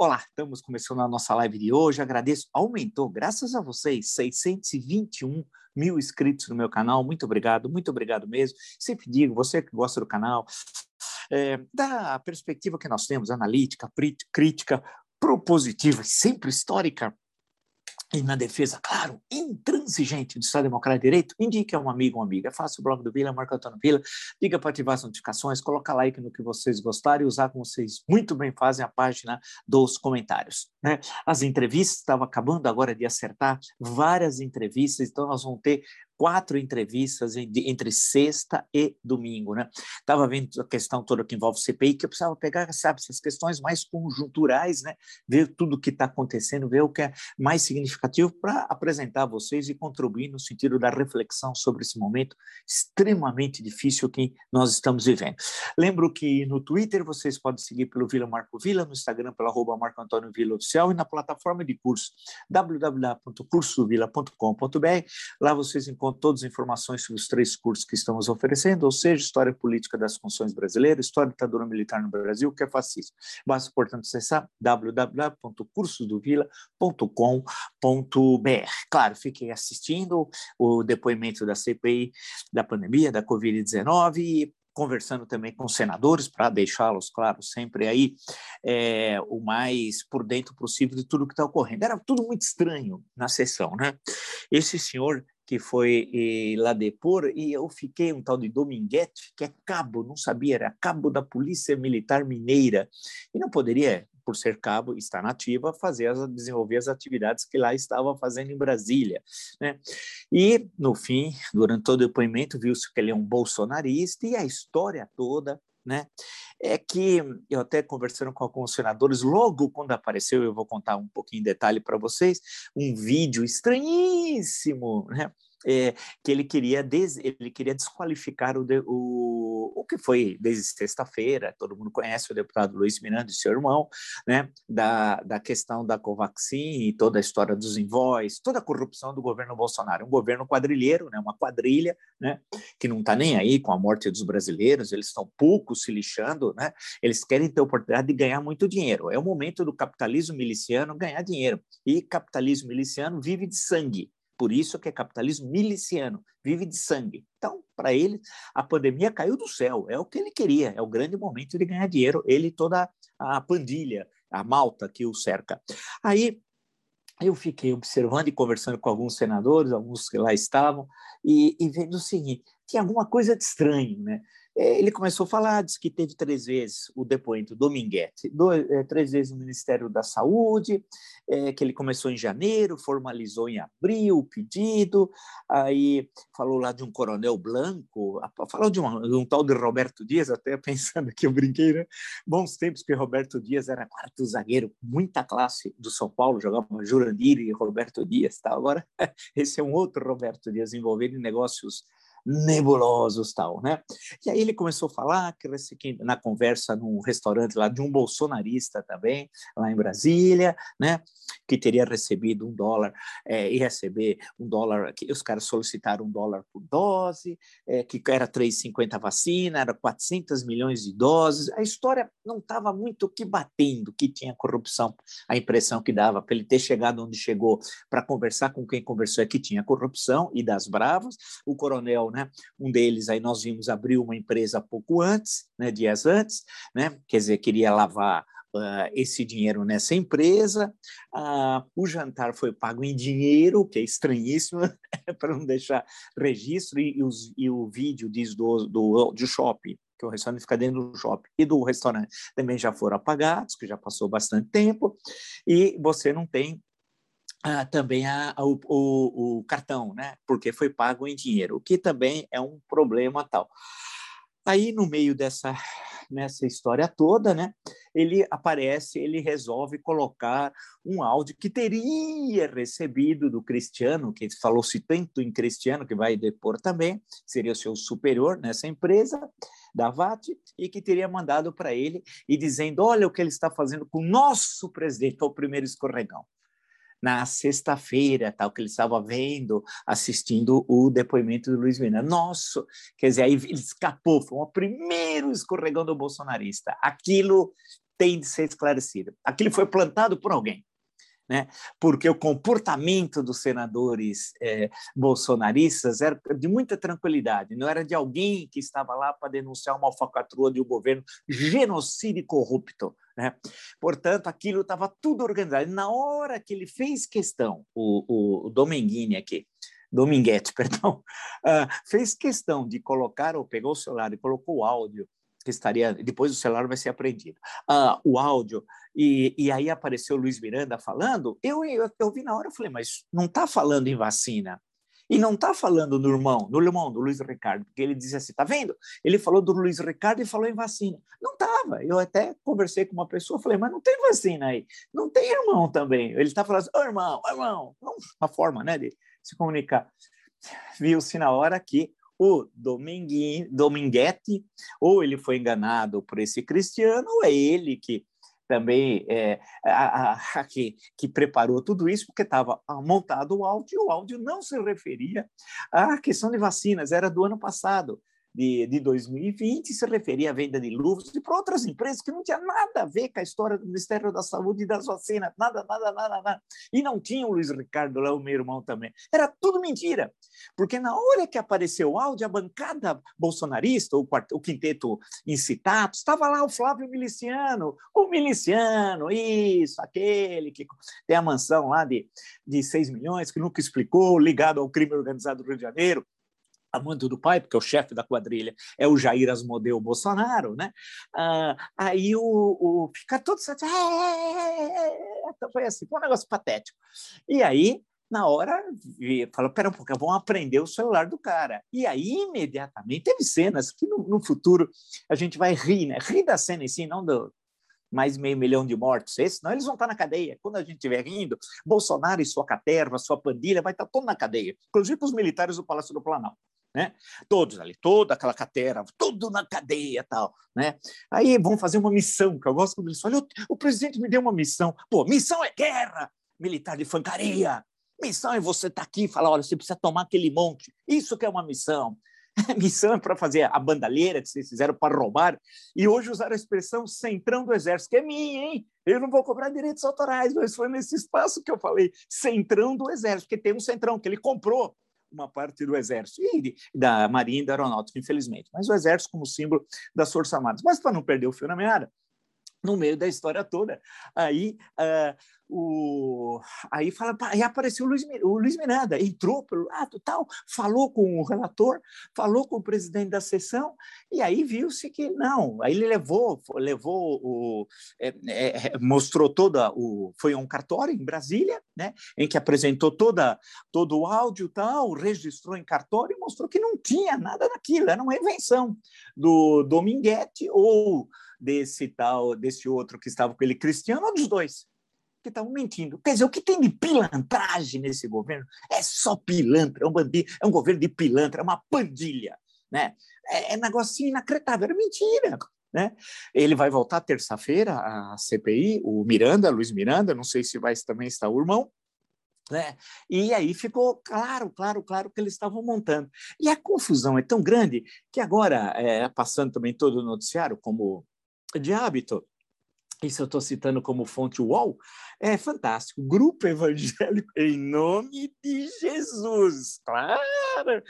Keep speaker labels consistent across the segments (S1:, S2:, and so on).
S1: Olá, estamos começando a nossa live de hoje. Agradeço, aumentou, graças a vocês, 621 mil inscritos no meu canal. Muito obrigado, muito obrigado mesmo. Sempre digo, você que gosta do canal, é, da perspectiva que nós temos, analítica, crítica, propositiva, sempre histórica, e na defesa, claro, intransigente do Estado Democrático de Direito, indique a um amigo ou amiga. Faça o blog do Vila, Marco Antônio Vila, diga para ativar as notificações, coloca like no que vocês gostarem e usar como vocês muito bem fazem a página dos comentários. Né? As entrevistas, estava acabando agora de acertar várias entrevistas, então nós vamos ter quatro entrevistas entre sexta e domingo, né? Estava vendo a questão toda que envolve CPI, que eu precisava pegar, sabe, essas questões mais conjunturais, né? Ver tudo o que está acontecendo, ver o que é mais significativo para apresentar a vocês e contribuir no sentido da reflexão sobre esse momento extremamente difícil que nós estamos vivendo. Lembro que no Twitter vocês podem seguir pelo Vila Marco Vila, no Instagram pelo arroba Marco Antônio Vila Oficial e na plataforma de curso www.cursovila.com.br. Lá vocês encontram todas as informações sobre os três cursos que estamos oferecendo, ou seja, História Política das Funções Brasileiras, História da Ditadura Militar no Brasil, que é fascismo. Basta, portanto, acessar www.cursosdovila.com.br. Claro, fiquem assistindo o depoimento da CPI da pandemia, da Covid-19 e conversando também com senadores para deixá-los, claro, sempre aí é, o mais por dentro possível de tudo que está ocorrendo. Era tudo muito estranho na sessão, né? Esse senhor que foi lá depor, e eu fiquei um tal de Dominguete, que é cabo, não sabia, era cabo da Polícia Militar Mineira, e não poderia, por ser cabo, estar nativa, fazer as, desenvolver as atividades que lá estava fazendo em Brasília. Né? E, no fim, durante todo o depoimento, viu-se que ele é um bolsonarista, e a história toda né? É que eu até conversando com alguns senadores, logo quando apareceu, eu vou contar um pouquinho em detalhe para vocês, um vídeo estranhíssimo, né? É, que ele queria, des, ele queria desqualificar o, o, o que foi desde sexta-feira, todo mundo conhece o deputado Luiz Miranda e seu irmão, né, da, da questão da Covaxin e toda a história dos invoices, toda a corrupção do governo Bolsonaro, um governo quadrilheiro, né, uma quadrilha, né, que não está nem aí com a morte dos brasileiros, eles estão pouco se lixando, né, eles querem ter oportunidade de ganhar muito dinheiro, é o momento do capitalismo miliciano ganhar dinheiro, e capitalismo miliciano vive de sangue, por isso que é capitalismo miliciano, vive de sangue. Então, para ele, a pandemia caiu do céu, é o que ele queria, é o grande momento de ganhar dinheiro, ele e toda a pandilha, a malta que o cerca. Aí eu fiquei observando e conversando com alguns senadores, alguns que lá estavam, e, e vendo o seguinte: tinha alguma coisa de estranho, né? Ele começou a falar, disse que teve três vezes o depoente Dominguete, dois, é, três vezes no Ministério da Saúde, é, que ele começou em janeiro, formalizou em abril o pedido, aí falou lá de um coronel Blanco, falou de, uma, de um tal de Roberto Dias, até pensando que eu brinquei, né? Bons tempos que Roberto Dias era quarto zagueiro, muita classe do São Paulo, jogava Jurandir e Roberto Dias, tá? agora esse é um outro Roberto Dias envolvido em negócios nebulosos tal, né? E aí ele começou a falar que na conversa num restaurante lá de um bolsonarista também, lá em Brasília, né? Que teria recebido um dólar, é, e receber um dólar, que os caras solicitaram um dólar por dose, é, que era 3,50 vacina, era 400 milhões de doses. A história não estava muito que batendo que tinha corrupção. A impressão que dava para ele ter chegado onde chegou para conversar com quem conversou é que tinha corrupção e das bravas. O coronel, né? Né? Um deles aí nós vimos abrir uma empresa pouco antes, né? Dias antes, né? Quer dizer, queria lavar Uh, esse dinheiro nessa empresa. Uh, o jantar foi pago em dinheiro, que é estranhíssimo, para não deixar registro, e, e, os, e, o vídeo diz do, do, do shopping, que o restaurante fica dentro do shopping, e do restaurante também já foram apagados, que já passou bastante tempo, e você não tem ah, também a, a, o, o, o, cartão, né? Porque foi pago em dinheiro, o que também é um problema tal. Aí, no meio dessa nessa história toda, né? Ele aparece, ele resolve colocar um áudio que teria recebido do Cristiano, que falou-se tanto em Cristiano, que vai depor também, seria o seu superior nessa empresa da VAT, e que teria mandado para ele e dizendo: olha o que ele está fazendo com o nosso presidente, o primeiro escorregão na sexta-feira, tal, que ele estava vendo, assistindo o depoimento do Luiz Miranda. Nossa, quer dizer, aí ele escapou, foi o primeiro escorregão do bolsonarista. Aquilo tem de ser esclarecida. Aquilo foi plantado por alguém né? porque o comportamento dos senadores é, bolsonaristas era de muita tranquilidade, não era de alguém que estava lá para denunciar uma alfacatrua de um governo genocida e corrupto. Né? Portanto, aquilo estava tudo organizado. Na hora que ele fez questão, o, o, o Dominguini aqui, Dominguete, perdão, uh, fez questão de colocar, ou pegou o celular e colocou o áudio que estaria depois o celular vai ser apreendido. Uh, o áudio e, e aí apareceu o Luiz Miranda falando. Eu eu, eu vi na hora, eu falei, mas não está falando em vacina. E não está falando no irmão, no irmão do Luiz Ricardo, porque ele disse assim, tá vendo? Ele falou do Luiz Ricardo e falou em vacina. Não estava. Eu até conversei com uma pessoa, falei, mas não tem vacina aí. Não tem irmão também. Ele está falando assim, oh, irmão, ô irmão. Uma forma né, de se comunicar. Viu-se na hora que o Dominguete, ou ele foi enganado por esse cristiano, ou é ele que também é, a, a, que, que, preparou tudo isso, porque estava montado o áudio, e o áudio não se referia à questão de vacinas, era do ano passado de, de 2020 se referia à venda de luvas e para outras empresas que não tinha nada a ver com a história do Ministério da Saúde e das vacinas, nada, nada, nada, nada. E não tinha o Luiz Ricardo lá, o meu irmão também. Era tudo mentira, porque na hora que apareceu o áudio, a bancada bolsonarista, o, quarto, o quinteto incitado, estava lá o Flávio Miliciano, o Miliciano, isso, aquele que tem a mansão lá de, de 6 milhões, que nunca explicou, ligado ao crime organizado do Rio de Janeiro, amando do pai, porque o chefe da quadrilha é o Jair Asmodeu Bolsonaro, né? Ah, aí o, o fica todo. Então foi assim, foi um negócio patético. E aí, na hora, falou, pera um pouco, vamos aprender o celular do cara. E aí, imediatamente, teve cenas que no, no futuro a gente vai rir, né? Rir da cena em si, não do, mais meio milhão de mortos, esse, senão eles vão estar na cadeia. Quando a gente estiver rindo, Bolsonaro e sua caterva, sua pandilha, vai estar todo na cadeia, inclusive os militares do Palácio do Planalto né? Todos ali, toda aquela catera, tudo na cadeia tal, né? Aí vão fazer uma missão, que eu gosto quando eles falam, o presidente me deu uma missão. Pô, missão é guerra, militar de fancaria. Missão é você estar tá aqui e falar, olha, você precisa tomar aquele monte. Isso que é uma missão. missão é para fazer a bandalheira que vocês fizeram para roubar. E hoje usaram a expressão centrão do exército, que é minha, hein? Eu não vou cobrar direitos autorais, mas foi nesse espaço que eu falei, centrão do exército, porque tem um centrão que ele comprou uma parte do Exército e da Marinha e da Aeronáutica, infelizmente. Mas o Exército como símbolo das Forças Armadas. Mas para não perder o fio na meada, no meio da história toda. Aí, uh, o, aí, fala, aí apareceu o Luiz, o Luiz Miranda, entrou pelo lado, tal, falou com o relator, falou com o presidente da sessão, e aí viu-se que não. Aí ele levou, levou o, é, é, mostrou toda o, foi um cartório em Brasília, né, em que apresentou toda todo o áudio, tal, registrou em cartório e mostrou que não tinha nada daquilo, era uma invenção do Dominguete ou desse tal, desse outro que estava com ele, Cristiano, ou dos dois, que estavam mentindo. Quer dizer, o que tem de pilantragem nesse governo é só pilantra, é um bandido, é um governo de pilantra, é uma pandilha, né? É, é negocinho inacreditável, era mentira. Né? Ele vai voltar terça-feira à CPI, o Miranda, Luiz Miranda, não sei se vai também estar o irmão, né? E aí ficou claro, claro, claro que eles estavam montando. E a confusão é tão grande que agora, é, passando também todo o noticiário, como de hábito, isso eu estou citando como fonte UOL, é fantástico. Grupo evangélico em nome de Jesus, claro!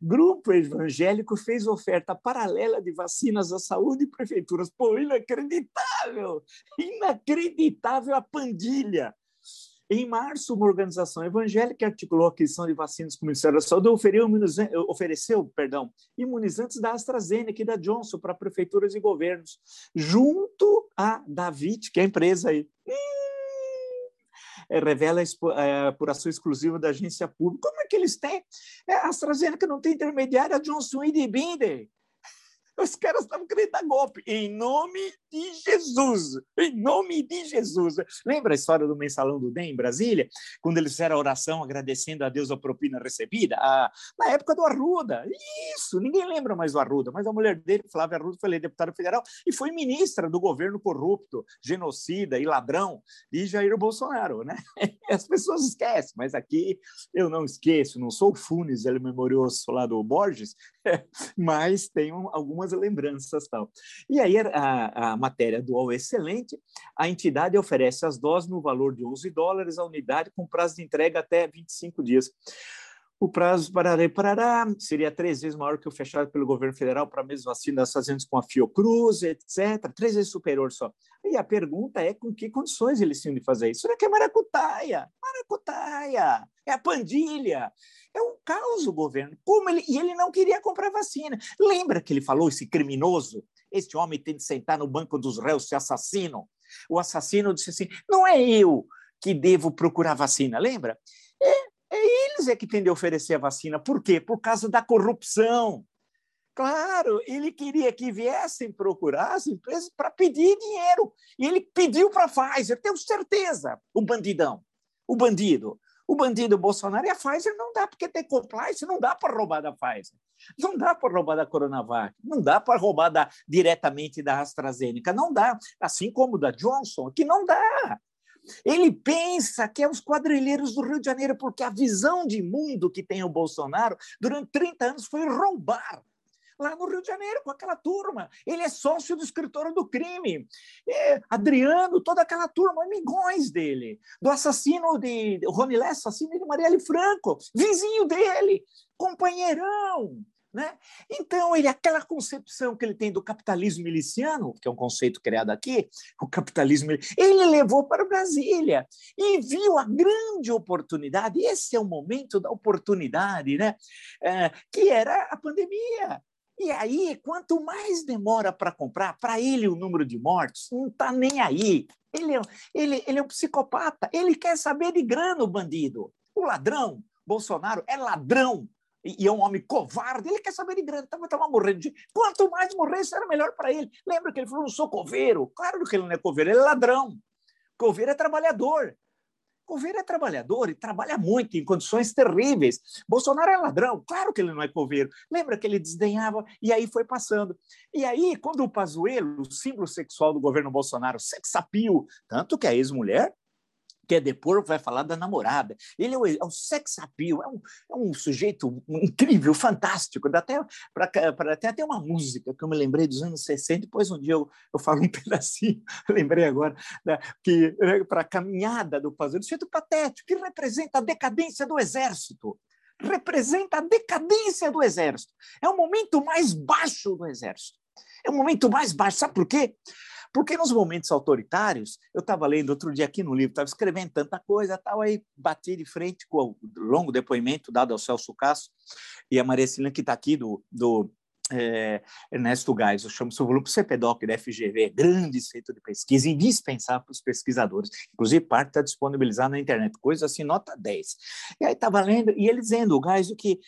S1: Grupo evangélico fez oferta paralela de vacinas à saúde e prefeituras. Pô, inacreditável! Inacreditável a pandilha! Em março, uma organização evangélica articulou a aquisição de vacinas com o Ministério da Saúde ofereceu, ofereceu perdão, imunizantes da AstraZeneca e da Johnson para prefeituras e governos, junto à David, que é a empresa aí. É, revela a apuração exclusiva da agência pública. Como é que eles têm? É, a AstraZeneca não tem intermediária, a Johnson e Binder. Os caras estavam querendo dar golpe. Em nome de Jesus. Em nome de Jesus. Lembra a história do mensalão do DEM em Brasília? Quando eles fizeram a oração agradecendo a Deus a propina recebida? Ah, na época do Arruda. Isso, ninguém lembra mais do Arruda, mas a mulher dele, Flávia Arruda, foi deputada federal e foi ministra do governo corrupto, genocida e ladrão de Jair Bolsonaro. Né? As pessoas esquecem, mas aqui eu não esqueço, não sou o Funes, ele memorioso lá do Borges, mas tenho algumas lembranças tal. E aí a, a matéria do UOL excelente, a entidade oferece as doses no valor de 11 dólares a unidade com prazo de entrega até 25 dias. O prazo parará, parará seria três vezes maior que o fechado pelo governo federal para a mesma vacina das fazendas com a Fiocruz, etc. Três vezes superior só. E a pergunta é com que condições eles tinham de fazer isso? Isso aqui é maracutaia, maracutaia, é a pandilha. É um caos o governo. Como ele, e ele não queria comprar vacina. Lembra que ele falou, esse criminoso? Este homem tem de sentar no banco dos réus, se assassino. O assassino disse assim: não é eu que devo procurar vacina, lembra? É, é que têm de oferecer a vacina. Por quê? Por causa da corrupção. Claro, ele queria que viessem procurar as empresas para pedir dinheiro. E ele pediu para a Pfizer, tenho certeza, o bandidão, o bandido. O bandido Bolsonaro e a Pfizer não dá, porque tem compliance, não dá para roubar da Pfizer. Não dá para roubar da Coronavac, não dá para roubar da, diretamente da AstraZeneca, não dá. Assim como da Johnson, que não dá. Ele pensa que é os quadrilheiros do Rio de Janeiro, porque a visão de mundo que tem o Bolsonaro durante 30 anos foi roubar lá no Rio de Janeiro com aquela turma. Ele é sócio do escritório do crime. É, Adriano, toda aquela turma, amigões dele, do assassino de Ronilé, assassino de Marielle Franco, vizinho dele, companheirão. Né? Então, ele, aquela concepção que ele tem do capitalismo miliciano, que é um conceito criado aqui, o capitalismo, ele levou para Brasília e viu a grande oportunidade, esse é o momento da oportunidade, né? É, que era a pandemia. E aí, quanto mais demora para comprar, para ele o número de mortes não está nem aí. Ele é, ele, ele é um psicopata, ele quer saber de grana, o bandido. O ladrão, Bolsonaro, é ladrão e é um homem covarde, ele quer saber de grana, estava então morrendo de. Quanto mais morresse, era melhor para ele. Lembra que ele falou: não sou coveiro? Claro que ele não é coveiro, ele é ladrão. Coveiro é trabalhador. Coveiro é trabalhador e trabalha muito, em condições terríveis. Bolsonaro é ladrão, claro que ele não é coveiro. Lembra que ele desdenhava e aí foi passando. E aí, quando o Pazuello, o símbolo sexual do governo Bolsonaro, sexapio, tanto que a ex-mulher quer depor, vai falar da namorada. Ele é o, é sex appeal, é um, é um sujeito incrível, fantástico. Dá até para até ter uma música que eu me lembrei dos anos 60, depois um dia eu, eu falo um pedacinho, lembrei agora, né, que né, para a caminhada do Pazuello, sujeito patético, que representa a decadência do exército. Representa a decadência do exército. É o momento mais baixo do exército. É o momento mais baixo. Sabe por quê? Porque nos momentos autoritários, eu estava lendo outro dia aqui no livro, estava escrevendo tanta coisa, tal, aí bati de frente com o longo depoimento dado ao Celso Castro e a Maria Celina, que está aqui do, do é, Ernesto Gás, eu chamo o volume CPDOC da FGV, grande centro de pesquisa, indispensável para os pesquisadores. Inclusive, parte está disponibilizada na internet, coisa assim, nota 10. E aí estava lendo, e ele dizendo, o Gás, que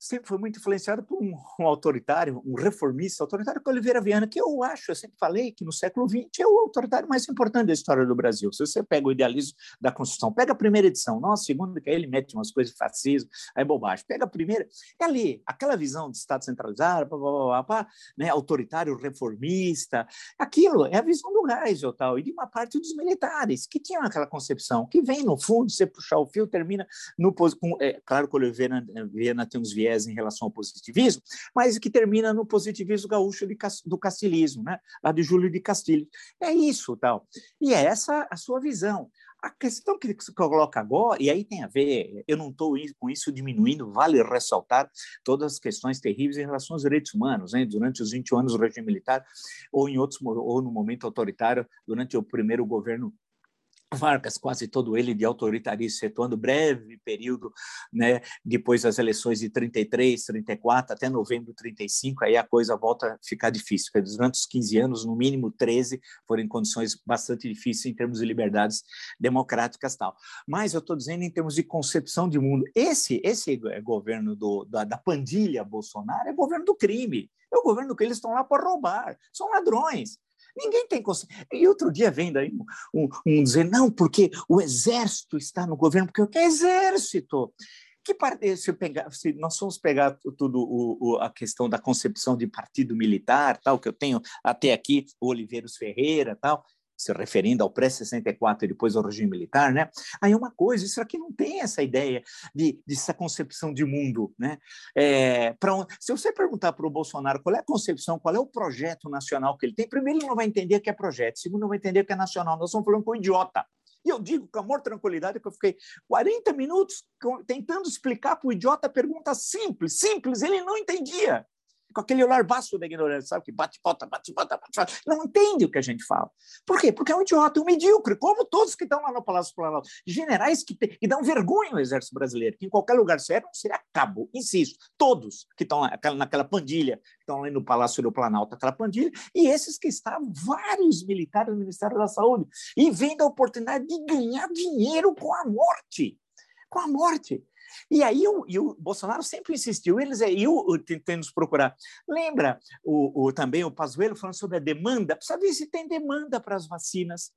S1: sempre foi muito influenciado por um, um, autoritário, um reformista autoritário, que é Oliveira Viana, que eu acho, eu sempre falei que no século XX é o autoritário mais importante da história do Brasil. Se você pega o idealismo da Constituição, pega a primeira edição, não a segunda, que aí ele mete umas coisas de fascismo, aí é bobagem. Pega a primeira, é ali, aquela visão de Estado centralizado, pá, pá, pá, né, autoritário, reformista, aquilo é a visão do Geisel tal, e de uma parte dos militares, que tinham aquela concepção, que vem no fundo, você puxar o fio, termina no... Com, é, claro que o Oliveira Viana tem uns viés viés em relação ao positivismo, mas que termina no positivismo gaúcho de, do castilismo, né? lá de Júlio de Castilho. É isso, tal. E é essa a sua visão. A questão que você coloca agora, e aí tem a ver, eu não estou com isso diminuindo, vale ressaltar todas as questões terríveis em relação aos direitos humanos, né? durante os 20 anos do regime militar, ou em outros, ou no momento autoritário, durante o primeiro governo Vargas, quase todo ele de autoritarismo, excetuando breve período, né, depois das eleições de 33, 34, até novembro de 35, aí a coisa volta a ficar difícil. Durante os 15 anos, no mínimo 13, foram em condições bastante difíceis em termos de liberdades democráticas tal. Mas eu estou dizendo em termos de concepção de mundo. Esse, esse governo do, da, da pandilha Bolsonaro é governo do crime. É o governo que eles estão lá para roubar. São ladrões. Ninguém tem consciência. E outro dia vem daí um, um, dizer, não, porque o exército está no governo, porque o que é exército? Que parte, se, pegar, se nós formos pegar tudo o, o, a questão da concepção de partido militar, tal, que eu tenho até aqui, o Oliveiros Ferreira, tal, se referindo ao pré-64 e depois ao regime militar, né? Aí uma coisa, isso aqui não tem essa ideia de, dessa concepção de mundo, né? É, um, se você perguntar para o Bolsonaro qual é a concepção, qual é o projeto nacional que ele tem, primeiro ele não vai entender que é projeto, segundo não vai entender que é nacional. Nós estamos falando com um idiota. E eu digo com amor tranquilidade que eu fiquei 40 minutos tentando explicar para o idiota pergunta simples, simples, ele não entendia com aquele olhar baixo da ignorância, sabe? Que bate bota, bate bota, bate bota. Não entende o que a gente fala. Por quê? Porque é um idiota, um medíocre, como todos que estão lá no Palácio Planalto. Generais que, te, que dão vergonha ao exército brasileiro, que em qualquer lugar sério seria cabo, insisto. Todos que estão naquela, pandilha, que estão lá no Palácio do Planalto, aquela pandilha, e esses que estavam, vários militares do Ministério da Saúde, e vendo a oportunidade de ganhar dinheiro com a morte. Com a morte. E aí o, e o Bolsonaro sempre insistiu, eles aí tentando nos procurar. Lembra o, o, também o Pazuello falando sobre a demanda? Precisa ver se tem demanda para as vacinas.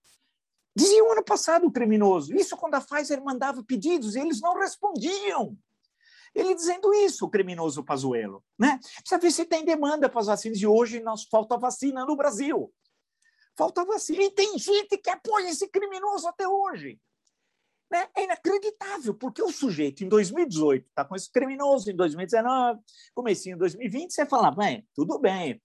S1: Dizia o ano passado o criminoso, isso quando a Pfizer mandava pedidos, eles não respondiam. Ele dizendo isso, o criminoso Pazuello. Né? Precisa ver se tem demanda para as vacinas. E hoje nós falta vacina no Brasil. Falta vacina. E tem gente que apoia esse criminoso até hoje. Né? É inacreditável, porque o sujeito em 2018 está com esse criminoso, em 2019, comecinho em 2020, você fala, bem, tudo bem,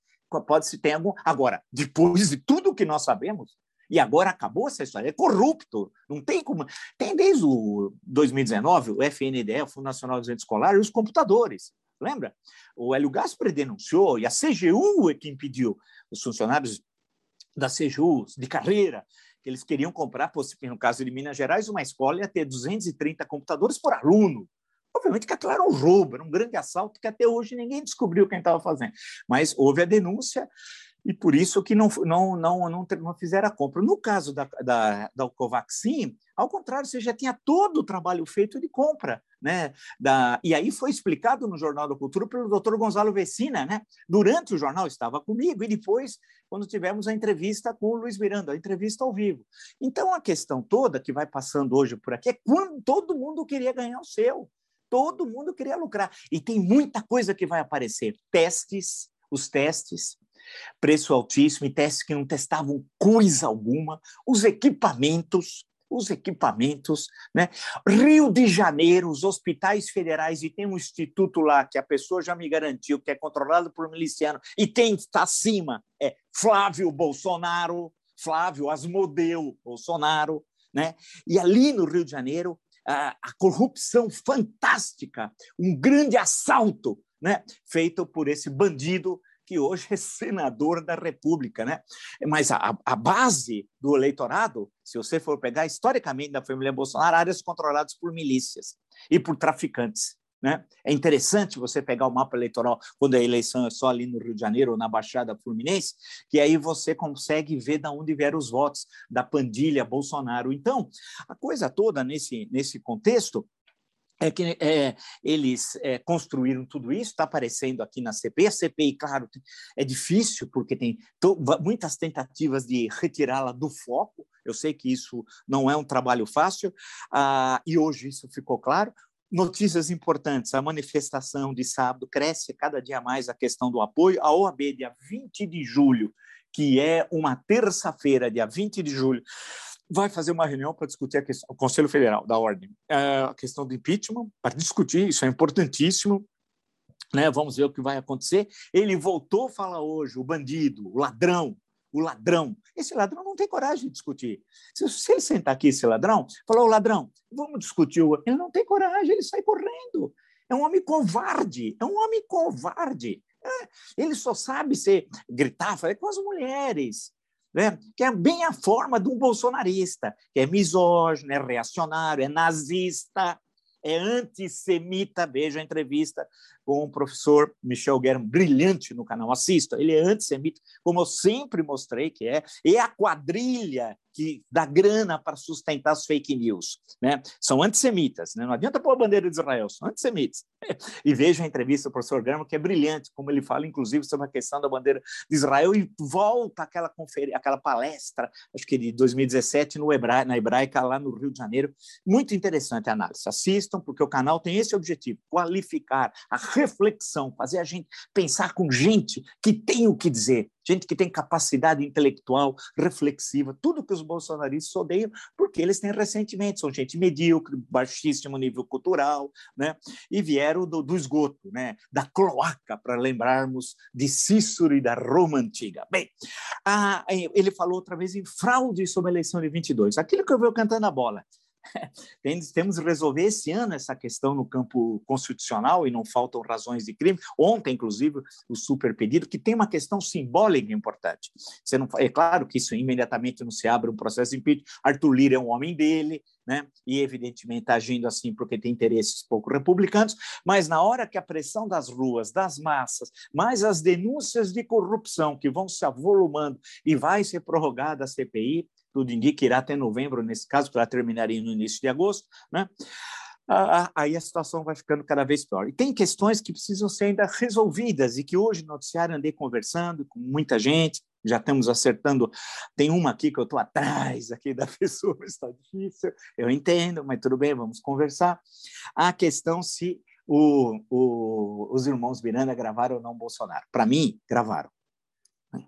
S1: pode-se ter algum... Agora, depois de tudo que nós sabemos, e agora acabou essa história, é corrupto, não tem como... Tem desde o 2019, o FNDE, o Fundo Nacional de Entes Escolar, e os computadores, lembra? O Hélio Gaspar denunciou, e a CGU é que impediu os funcionários da CGU, de carreira, eles queriam comprar, no caso de Minas Gerais, uma escola ia ter 230 computadores por aluno. Obviamente que aquilo era um roubo, era um grande assalto que até hoje ninguém descobriu quem estava fazendo. Mas houve a denúncia e por isso que não, não, não, não, não fizeram a compra. No caso da, da, da Covaxin, ao contrário, você já tinha todo o trabalho feito de compra. Né? Da, e aí foi explicado no Jornal da Cultura pelo doutor Gonzalo Vecina. Né? Durante o jornal estava comigo e depois, quando tivemos a entrevista com o Luiz Miranda, a entrevista ao vivo. Então, a questão toda que vai passando hoje por aqui é quando todo mundo queria ganhar o seu. Todo mundo queria lucrar. E tem muita coisa que vai aparecer. Testes, os testes, preço altíssimo e testes que não testavam coisa alguma, os equipamentos, os equipamentos, né? Rio de Janeiro, os hospitais federais, e tem um instituto lá que a pessoa já me garantiu que é controlado por miliciano, e quem está acima é Flávio Bolsonaro, Flávio Asmodeu Bolsonaro, né? E ali no Rio de Janeiro, a, a corrupção fantástica, um grande assalto né, feito por esse bandido que hoje é senador da República, né? Mas a, a base do eleitorado, se você for pegar historicamente da família Bolsonaro, áreas controladas por milícias e por traficantes. Né? É interessante você pegar o mapa eleitoral quando a eleição é só ali no Rio de Janeiro ou na Baixada Fluminense, que aí você consegue ver de onde vieram os votos da pandilha Bolsonaro. Então, a coisa toda nesse, nesse contexto é que é, eles é, construíram tudo isso, está aparecendo aqui na CPI. A CPI, claro, é difícil, porque tem muitas tentativas de retirá-la do foco. Eu sei que isso não é um trabalho fácil, ah, e hoje isso ficou claro. Notícias importantes: a manifestação de sábado cresce cada dia mais a questão do apoio. A OAB, dia 20 de julho, que é uma terça-feira, dia 20 de julho, vai fazer uma reunião para discutir a questão, o Conselho Federal da Ordem, é, a questão do impeachment, para discutir, isso é importantíssimo. Né? Vamos ver o que vai acontecer. Ele voltou a falar hoje, o bandido, o ladrão, o ladrão. Esse ladrão não tem coragem de discutir. Se, se ele sentar aqui, esse ladrão, falar, o ladrão, vamos discutir. Ele não tem coragem, ele sai correndo. É um homem covarde, é um homem covarde. É, ele só sabe ser gritar, falar com as mulheres, né? que é bem a forma de um bolsonarista, que é misógino, é reacionário, é nazista, é antissemita. Veja a entrevista com o professor Michel Guerra, brilhante no canal, assista. Ele é antissemita, como eu sempre mostrei que é, e a quadrilha que dá grana para sustentar as fake news. Né? São antissemitas, né? não adianta pôr a bandeira de Israel, são antissemitas. E veja a entrevista do professor Grama, que é brilhante, como ele fala, inclusive, sobre a questão da bandeira de Israel, e volta aquela, confer... aquela palestra, acho que de 2017, no Hebra... na Hebraica, lá no Rio de Janeiro. Muito interessante a análise. Assistam, porque o canal tem esse objetivo, qualificar a reflexão, fazer a gente pensar com gente que tem o que dizer, gente que tem capacidade intelectual, reflexiva, tudo que os bolsonaristas odeiam, porque eles têm ressentimento, são gente medíocre, baixíssimo nível cultural, né? e vieram do, do esgoto, né? da cloaca, para lembrarmos de Cícero e da Roma Antiga. Bem, a, ele falou outra vez em fraude sobre a eleição de 22, aquilo que eu vejo cantando a bola. Temos que resolver esse ano essa questão no campo constitucional e não faltam razões de crime. Ontem, inclusive, o super pedido, que tem uma questão simbólica importante. Você não, é claro que isso imediatamente não se abre um processo de impeachment. Arthur Lira é um homem dele, né? e evidentemente está agindo assim porque tem interesses pouco republicanos, mas na hora que a pressão das ruas, das massas, mais as denúncias de corrupção que vão se avolumando e vai ser prorrogada a CPI, tudo indica que irá até novembro, nesse caso, para terminaria no início de agosto, né? aí a situação vai ficando cada vez pior. E tem questões que precisam ser ainda resolvidas e que hoje no noticiário andei conversando com muita gente, já estamos acertando. Tem uma aqui que eu estou atrás aqui da pessoa, está difícil, eu entendo, mas tudo bem, vamos conversar. A questão se o, o, os irmãos Miranda gravaram ou não Bolsonaro. Para mim, gravaram.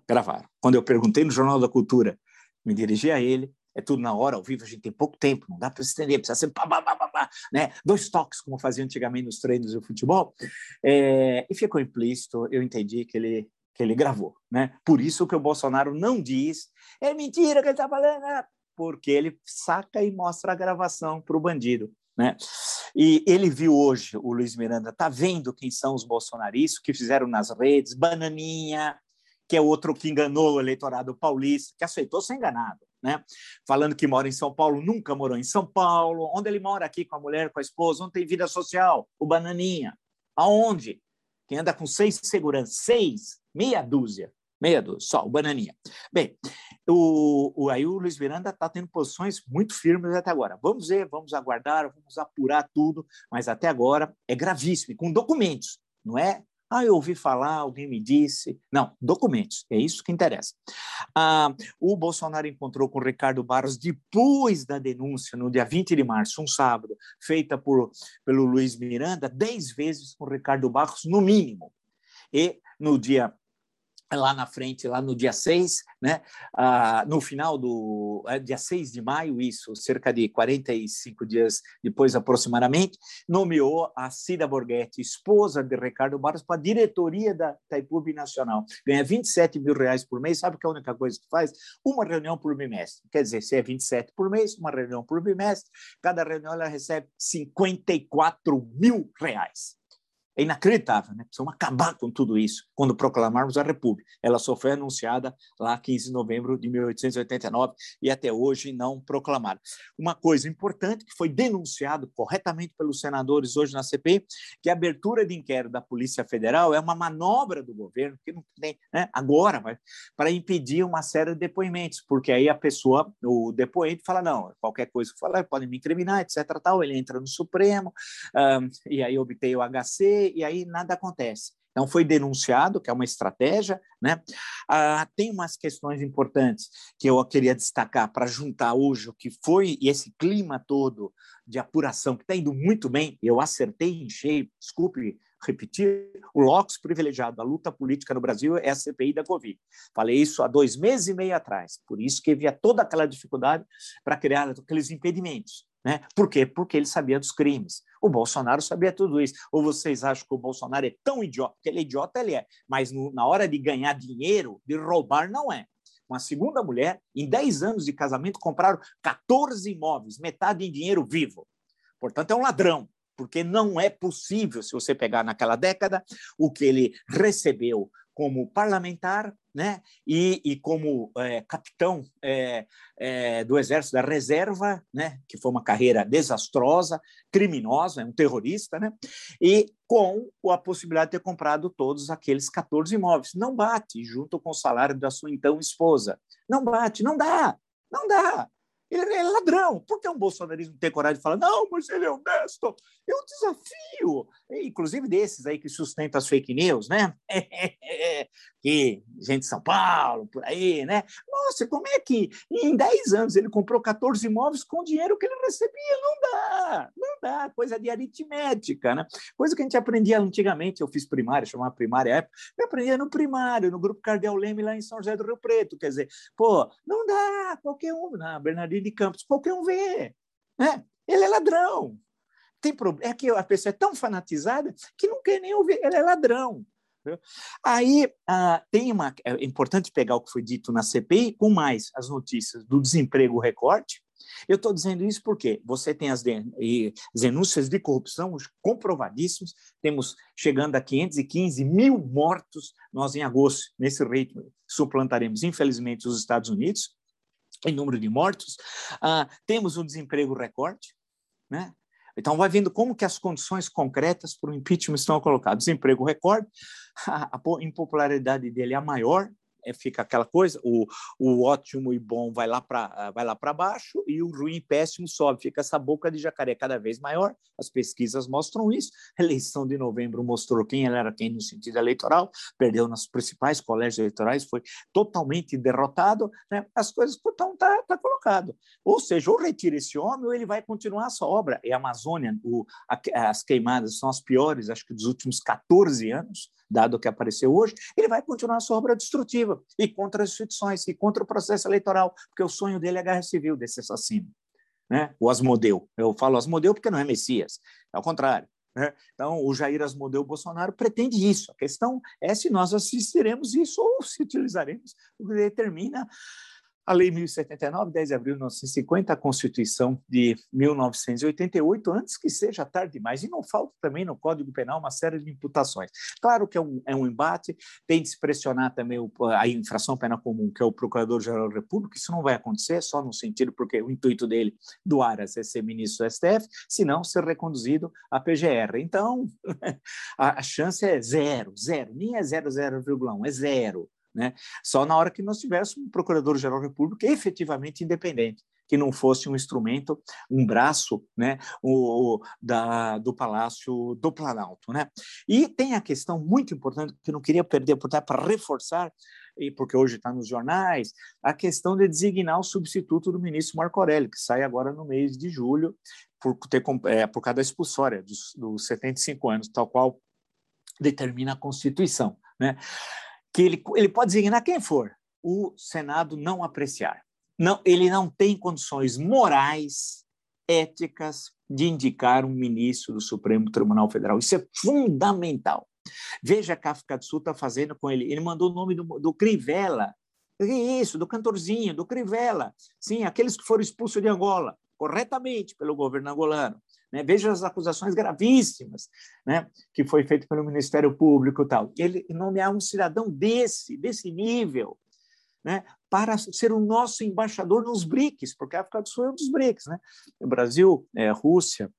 S1: Gravaram. Quando eu perguntei no Jornal da Cultura me dirigi a ele, é tudo na hora, ao vivo, a gente tem pouco tempo, não dá para se estender, precisa ser pá, pá, pá, pá, né? dois toques, como fazia antigamente nos treinos do futebol, é, e ficou implícito, eu entendi que ele, que ele gravou. Né? Por isso que o Bolsonaro não diz, é mentira que ele está falando, porque ele saca e mostra a gravação para o bandido. Né? E ele viu hoje, o Luiz Miranda está vendo quem são os bolsonaristas que fizeram nas redes, bananinha, que é outro que enganou o eleitorado paulista, que aceitou ser enganado, né? Falando que mora em São Paulo, nunca morou em São Paulo. Onde ele mora aqui com a mulher, com a esposa, onde tem vida social? O Bananinha. Aonde? Quem anda com seis seguranças, seis, meia dúzia, meia dúzia, só, o Bananinha. Bem, o, o, aí o Luiz Miranda está tendo posições muito firmes até agora. Vamos ver, vamos aguardar, vamos apurar tudo, mas até agora é gravíssimo, com documentos, não é ah, eu ouvi falar, alguém me disse. Não, documentos, é isso que interessa. Ah, o Bolsonaro encontrou com o Ricardo Barros depois da denúncia, no dia 20 de março, um sábado, feita por, pelo Luiz Miranda, dez vezes com o Ricardo Barros, no mínimo. E no dia lá na frente, lá no dia 6, né? Ah, no final do é, dia 6 de maio, isso, cerca de 45 dias depois aproximadamente, nomeou a Cida Borghetti, esposa de Ricardo Barros, para a diretoria da Itaipu Nacional. Ganha 27 mil reais por mês, sabe que é a única coisa que faz? Uma reunião por bimestre. Quer dizer, se é 27 por mês, uma reunião por bimestre, cada reunião ela recebe 54 mil reais. É inacreditável, né? Precisamos acabar com tudo isso quando proclamarmos a República. Ela só foi anunciada lá 15 de novembro de 1889 e até hoje não proclamada. Uma coisa importante que foi denunciado corretamente pelos senadores hoje na CPI, que a abertura de inquérito da Polícia Federal é uma manobra do governo que não tem, né? Agora, para impedir uma série de depoimentos, porque aí a pessoa, o depoente fala não, qualquer coisa que falar, podem me incriminar, etc. Tal, ele entra no Supremo um, e aí obtém o HC e aí nada acontece. Então, foi denunciado, que é uma estratégia. Né? Ah, tem umas questões importantes que eu queria destacar para juntar hoje o que foi e esse clima todo de apuração, que está indo muito bem, eu acertei em cheio, desculpe repetir, o locus privilegiado da luta política no Brasil é a CPI da Covid. Falei isso há dois meses e meio atrás, por isso que havia toda aquela dificuldade para criar aqueles impedimentos. Né? Por quê? Porque ele sabia dos crimes. O Bolsonaro sabia tudo isso. Ou vocês acham que o Bolsonaro é tão idiota? Porque ele é idiota, ele é. Mas no, na hora de ganhar dinheiro, de roubar, não é. Com a segunda mulher, em 10 anos de casamento, compraram 14 imóveis, metade em dinheiro vivo. Portanto, é um ladrão porque não é possível, se você pegar naquela década, o que ele recebeu como parlamentar né? e, e como é, capitão é, é, do Exército da Reserva, né? que foi uma carreira desastrosa, criminosa, é um terrorista, né? e com a possibilidade de ter comprado todos aqueles 14 imóveis. Não bate junto com o salário da sua então esposa. Não bate, não dá, não dá. Ele é ladrão. Por que um bolsonarismo tem coragem de falar, não, mas ele é honesto? É um desafio. Inclusive desses aí que sustentam as fake news, né? que gente de São Paulo, por aí, né? Nossa, como é que em 10 anos ele comprou 14 imóveis com o dinheiro que ele recebia? Não dá, não dá. Coisa de aritmética, né? Coisa que a gente aprendia antigamente. Eu fiz primária, chamava primária época. Eu aprendia no primário, no grupo Cardeal Leme, lá em São José do Rio Preto. Quer dizer, pô, não dá, qualquer um, na Bernardino de Campos, qualquer um vê. Né? Ele é ladrão. Tem problema. É que a pessoa é tão fanatizada que não quer nem ouvir. Ele é ladrão. Aí ah, tem uma. É importante pegar o que foi dito na CPI com mais as notícias do desemprego recorte. Eu estou dizendo isso porque você tem as, denúncias de corrupção comprovadíssimas, temos chegando a 515 mil mortos, nós em agosto, nesse ritmo, suplantaremos, infelizmente, os Estados Unidos, em número de mortos, ah, temos um desemprego recorde, né? Então, vai vendo como que as condições concretas para o impeachment estão colocadas. Desemprego recorde, a, impopularidade dele é maior fica aquela coisa, o, o ótimo e bom vai lá para vai lá para baixo e o ruim e péssimo sobe, fica essa boca de jacaré cada vez maior. As pesquisas mostram isso. A eleição de novembro mostrou quem era quem no sentido eleitoral, perdeu nos principais colégios eleitorais, foi totalmente derrotado. Né? As coisas estão tá, tá colocado. Ou seja, ou retira esse homem ou ele vai continuar a sua obra. E a Amazônia, o, a, as queimadas são as piores, acho que dos últimos 14 anos dado que apareceu hoje, ele vai continuar a sua obra destrutiva e contra as instituições e contra o processo eleitoral, porque o sonho dele é a guerra civil desse assassino. Né? O Asmodeu. Eu falo Asmodeu porque não é Messias, é o contrário. Né? Então, o Jair Asmodeu Bolsonaro pretende isso. A questão é se nós assistiremos isso ou se utilizaremos o que determina a Lei 1079, 10 de abril de 1950, a Constituição de 1988, antes que seja tarde demais. E não falta também no Código Penal uma série de imputações. Claro que é um, é um embate, tem de se pressionar também o, a infração penal comum, que é o Procurador-Geral da República. Isso não vai acontecer, só no sentido, porque o intuito dele, do Aras, é ser ministro do STF, senão ser reconduzido à PGR. Então, a, a chance é zero, zero, nem é 0,0,1, é zero. Né? Só na hora que nós tivéssemos um Procurador-Geral da República efetivamente independente, que não fosse um instrumento, um braço né, o, da, do Palácio do Planalto. Né? E tem a questão muito importante, que eu não queria perder para reforçar, e porque hoje está nos jornais, a questão de designar o substituto do ministro Marco Aurélio, que sai agora no mês de julho, por, ter, é, por causa da expulsória dos, dos 75 anos, tal qual determina a Constituição. Né? Que ele, ele pode designar quem for, o Senado não apreciar. Não, ele não tem condições morais, éticas de indicar um ministro do Supremo Tribunal Federal. Isso é fundamental. Veja a do Sul está fazendo com ele. Ele mandou o nome do, do Crivella. Isso, do cantorzinho, do Crivella. Sim, aqueles que foram expulsos de Angola, corretamente pelo governo angolano. Né? Veja as acusações gravíssimas né? que foi feito pelo Ministério Público e tal. Ele nomear um cidadão desse, desse nível, né? para ser o nosso embaixador nos BRICS, porque a África do Sul é um dos BRICS. Né? O Brasil, é, Rússia,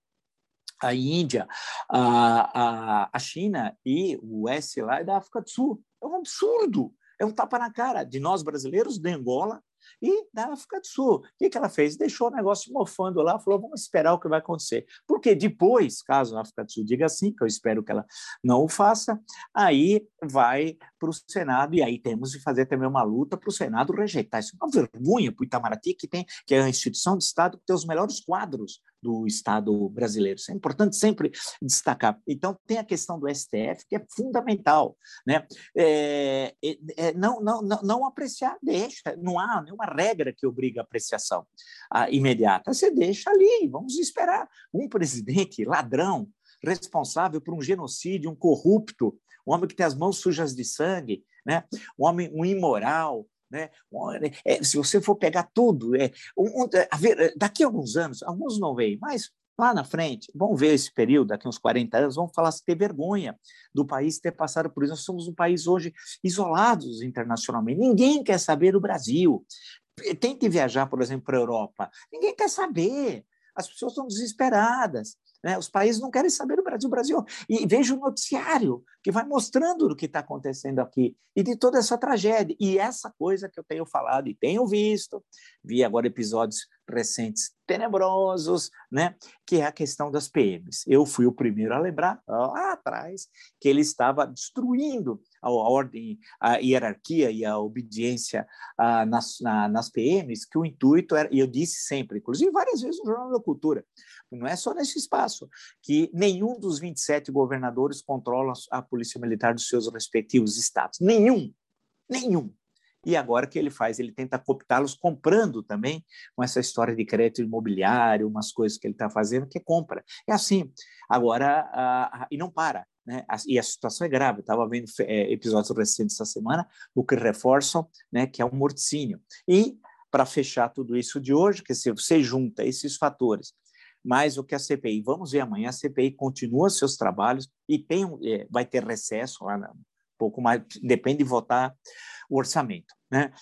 S1: a Índia, a, a, a China e o S lá é da África do Sul. É um absurdo, é um tapa na cara de nós brasileiros, de Angola, e da África do Sul. O que, que ela fez? Deixou o negócio mofando lá, falou: vamos esperar o que vai acontecer. Porque depois, caso a África do Sul diga assim, que eu espero que ela não o faça, aí vai para o Senado, e aí temos de fazer também uma luta para o Senado rejeitar. Isso é uma vergonha para o Itamaraty, que, tem, que é a instituição de Estado que tem os melhores quadros do Estado brasileiro. Isso é importante sempre destacar. Então, tem a questão do STF, que é fundamental. Né? É, é, é não, não, não, não, apreciar, deixa. Não há nenhuma regra que obriga a apreciação a, imediata. Você deixa ali, vamos esperar. Um presidente ladrão, responsável por um genocídio, um corrupto, um homem que tem as mãos sujas de sangue, né? um homem um imoral, né? É, se você for pegar tudo, é, um, ver, daqui a alguns anos, alguns não veem, mas lá na frente, vamos ver esse período, daqui a uns 40 anos, vamos falar se ter vergonha do país ter passado por isso. Nós somos um país hoje isolados internacionalmente. Ninguém quer saber do Brasil. Tente viajar, por exemplo, para a Europa. Ninguém quer saber. As pessoas estão desesperadas. Né? Os países não querem saber do Brasil. Brasil. E veja o noticiário que vai mostrando o que está acontecendo aqui e de toda essa tragédia. E essa coisa que eu tenho falado e tenho visto, vi agora episódios recentes tenebrosos, né? que é a questão das PMs. Eu fui o primeiro a lembrar, lá atrás, que ele estava destruindo a ordem, a hierarquia e a obediência ah, nas, na, nas PMs, que o intuito era, e eu disse sempre, inclusive várias vezes no Jornal da Cultura, não é só nesse espaço, que nenhum dos 27 governadores controla a polícia militar dos seus respectivos estados. Nenhum, nenhum. E agora o que ele faz? Ele tenta cooptá-los comprando também, com essa história de crédito imobiliário, umas coisas que ele está fazendo, que compra. É assim. Agora, uh, e não para. Né? E a situação é grave. Estava vendo é, episódios recentes essa semana, o que reforçam né, que é um morticínio. E, para fechar tudo isso de hoje, que se você junta esses fatores, mais o que a CPI, vamos ver amanhã, a CPI continua seus trabalhos e tem, é, vai ter recesso lá, um pouco mais, depende de votar o orçamento, né?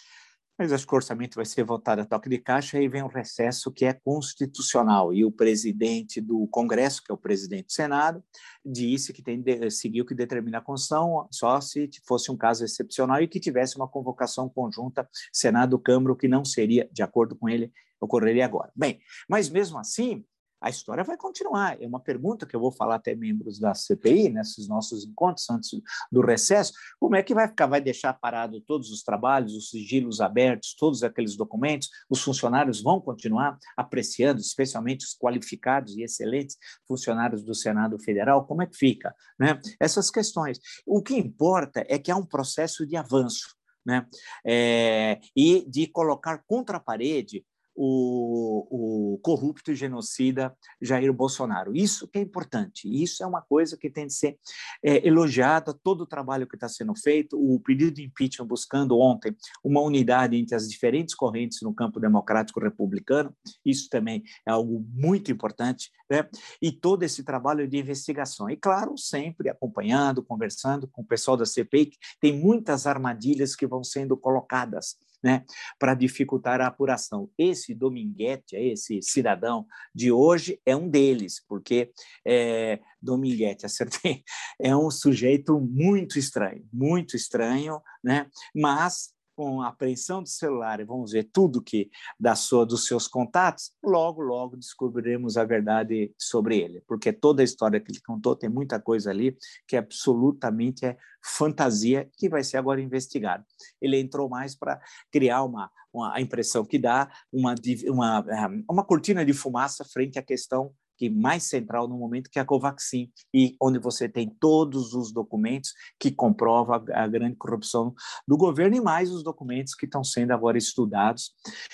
S1: Mas acho que o orçamento vai ser votado a toque de caixa e vem um recesso que é constitucional. E o presidente do Congresso, que é o presidente do Senado, disse que tem de seguir o que determina a Constituição, só se fosse um caso excepcional e que tivesse uma convocação conjunta Senado-Câmara, o que não seria, de acordo com ele, ocorreria agora. Bem, mas mesmo assim, a história vai continuar. É uma pergunta que eu vou falar até membros da CPI, nesses nossos encontros antes do recesso, como é que vai ficar? Vai deixar parado todos os trabalhos, os sigilos abertos, todos aqueles documentos? Os funcionários vão continuar apreciando, especialmente os qualificados e excelentes funcionários do Senado Federal? Como é que fica? Né? Essas questões. O que importa é que há um processo de avanço. Né? É, e de colocar contra a parede o, o, corrupto e genocida Jair Bolsonaro. Isso que é importante, isso é uma coisa que tem de ser é, elogiada, todo o trabalho que está sendo feito, o pedido de impeachment buscando ontem uma unidade entre as diferentes correntes no campo democrático republicano, isso também é algo muito importante, né? e todo esse trabalho de investigação. E, claro, sempre acompanhando, conversando com o pessoal da CPI, tem muitas armadilhas que vão sendo colocadas né, para dificultar a apuração. Esse Dominguete, esse cidadão de hoje, é um deles, porque é, Dominguete, acertei, é um sujeito muito estranho, muito estranho, né, mas com a apreensão do celular e vamos ver tudo que da sua dos seus contatos, logo logo descobriremos a verdade sobre ele, porque toda a história que ele contou tem muita coisa ali que absolutamente é fantasia que vai ser agora investigado. Ele entrou mais para criar uma, uma a impressão que dá uma, uma uma cortina de fumaça frente à questão que mais central no momento, que é a Covaxin, e onde você tem todos os documentos que comprovam a, grande corrupção do governo e mais os documentos que estão sendo agora estudados.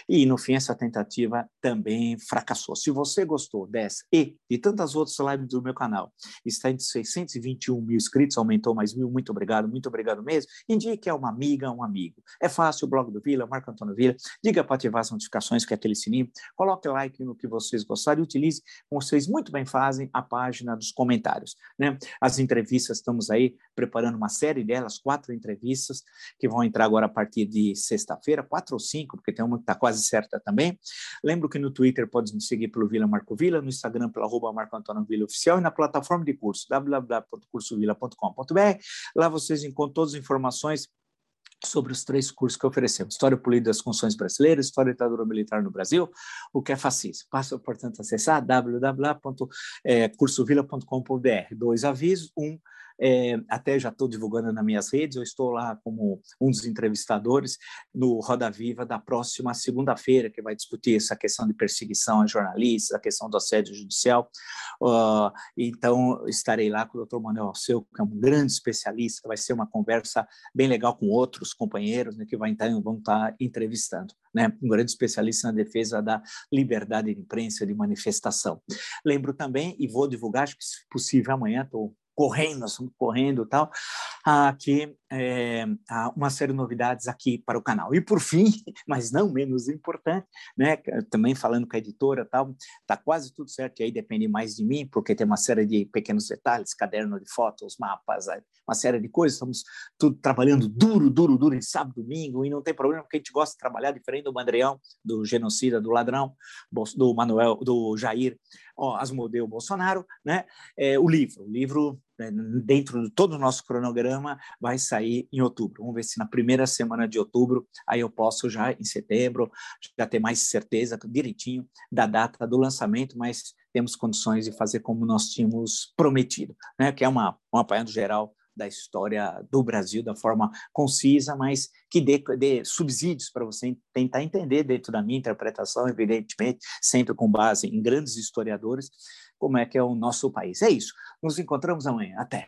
S1: E, no fim, essa tentativa também fracassou. Se você gostou dessa e de tantas outras lives do meu canal, está em 621 mil inscritos, aumentou mais mil, muito obrigado, muito obrigado mesmo. Indique a uma amiga, um amigo. É fácil, o blog do Vila, Marco Antônio Vila, diga para ativar as notificações, que é aquele sininho, coloque like no que vocês gostarem utilize com vocês vocês muito bem fazem a página dos comentários. Né? As entrevistas, estamos aí preparando uma série delas, quatro entrevistas, que vão entrar agora a partir de sexta-feira, quatro ou cinco, porque tem uma que está quase certa também. Lembro que no Twitter pode me seguir pelo Vila Marco Vila, no Instagram pelo arroba Marco Antônio Vila Oficial e na plataforma de curso www.cursovila.com.br. Lá vocês encontram todas as informações sobre os três cursos que oferecemos: História Política das Constituições Brasileiras, História da Ditadura Militar no Brasil, o que é fascismo. Basta, portanto, acessar www.cursovila.com.br. Eh, Dois avisos. Um, é, até já estou divulgando nas minhas redes, eu estou lá como um dos entrevistadores no Roda Viva da próxima segunda-feira, que vai discutir essa questão de perseguição a jornalistas, a questão do assédio judicial. Uh, então, estarei lá com o Dr. Manuel Alceu, que é um grande especialista, vai ser uma conversa bem legal com outros companheiros né, que vai estar, vão estar entrevistando. Né, um grande especialista na defesa da liberdade de imprensa, de manifestação. Lembro também, e vou divulgar, acho que se possível amanhã, estou correndo, nós estamos correndo e tal, aqui é, uma série de novidades aqui para o canal. E por fim, mas não menos importante, né, também falando com a editora tal, tá quase tudo certo, e aí depende mais de mim, porque tem uma série de pequenos detalhes, caderno de fotos, mapas, uma série de coisas, estamos tudo trabalhando duro, duro, duro, em sábado, domingo, e não tem problema, porque a gente gosta de trabalhar diferente do Mandreão, do genocida, do ladrão, do Manuel, do Jair, ó, Asmodeu Bolsonaro, né, é, o livro, o livro né, dentro de todo o nosso cronograma, vai sair em outubro. Vamos ver se na primeira semana de outubro, aí eu posso já em setembro, já ter mais certeza direitinho da data do lançamento, mas temos condições de fazer como nós tínhamos prometido, né? que é uma, um apanhado geral da história do Brasil da forma concisa, mas que dê, dê subsídios para você tentar entender dentro da minha interpretação, evidentemente, sempre com base em grandes historiadores, como é que é o nosso país. É isso. Nos encontramos amanhã. Até.